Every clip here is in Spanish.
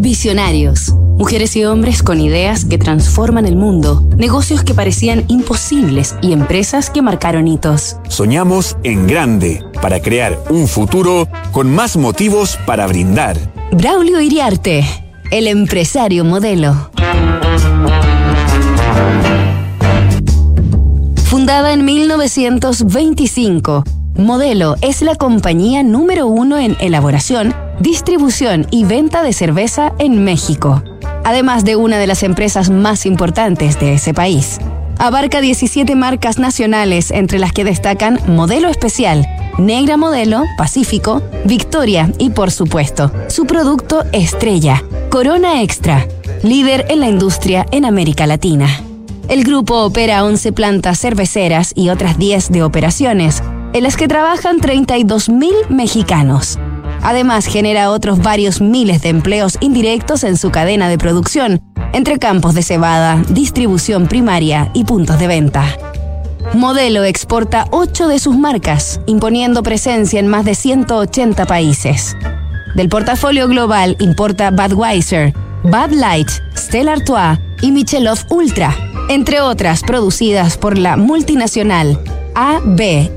Visionarios. Mujeres y hombres con ideas que transforman el mundo, negocios que parecían imposibles y empresas que marcaron hitos. Soñamos en grande para crear un futuro con más motivos para brindar. Braulio Iriarte, el empresario modelo. Fundada en 1925, Modelo es la compañía número uno en elaboración, distribución y venta de cerveza en México, además de una de las empresas más importantes de ese país. Abarca 17 marcas nacionales, entre las que destacan Modelo Especial, Negra Modelo, Pacífico, Victoria y, por supuesto, su producto estrella, Corona Extra, líder en la industria en América Latina. El grupo opera 11 plantas cerveceras y otras 10 de operaciones, en las que trabajan 32.000 mexicanos. Además, genera otros varios miles de empleos indirectos en su cadena de producción, entre campos de cebada, distribución primaria y puntos de venta. Modelo exporta 8 de sus marcas, imponiendo presencia en más de 180 países. Del portafolio global importa Budweiser, Bud Light, Stella Artois y Michelob Ultra, entre otras producidas por la multinacional AB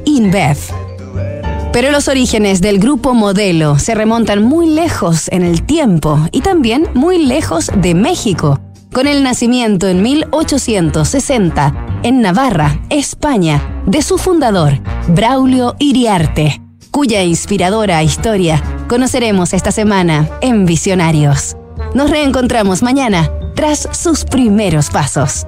Pero los orígenes del grupo Modelo se remontan muy lejos en el tiempo y también muy lejos de México, con el nacimiento en 1860 en Navarra, España, de su fundador, Braulio Iriarte, cuya inspiradora historia conoceremos esta semana en Visionarios. Nos reencontramos mañana tras sus primeros pasos.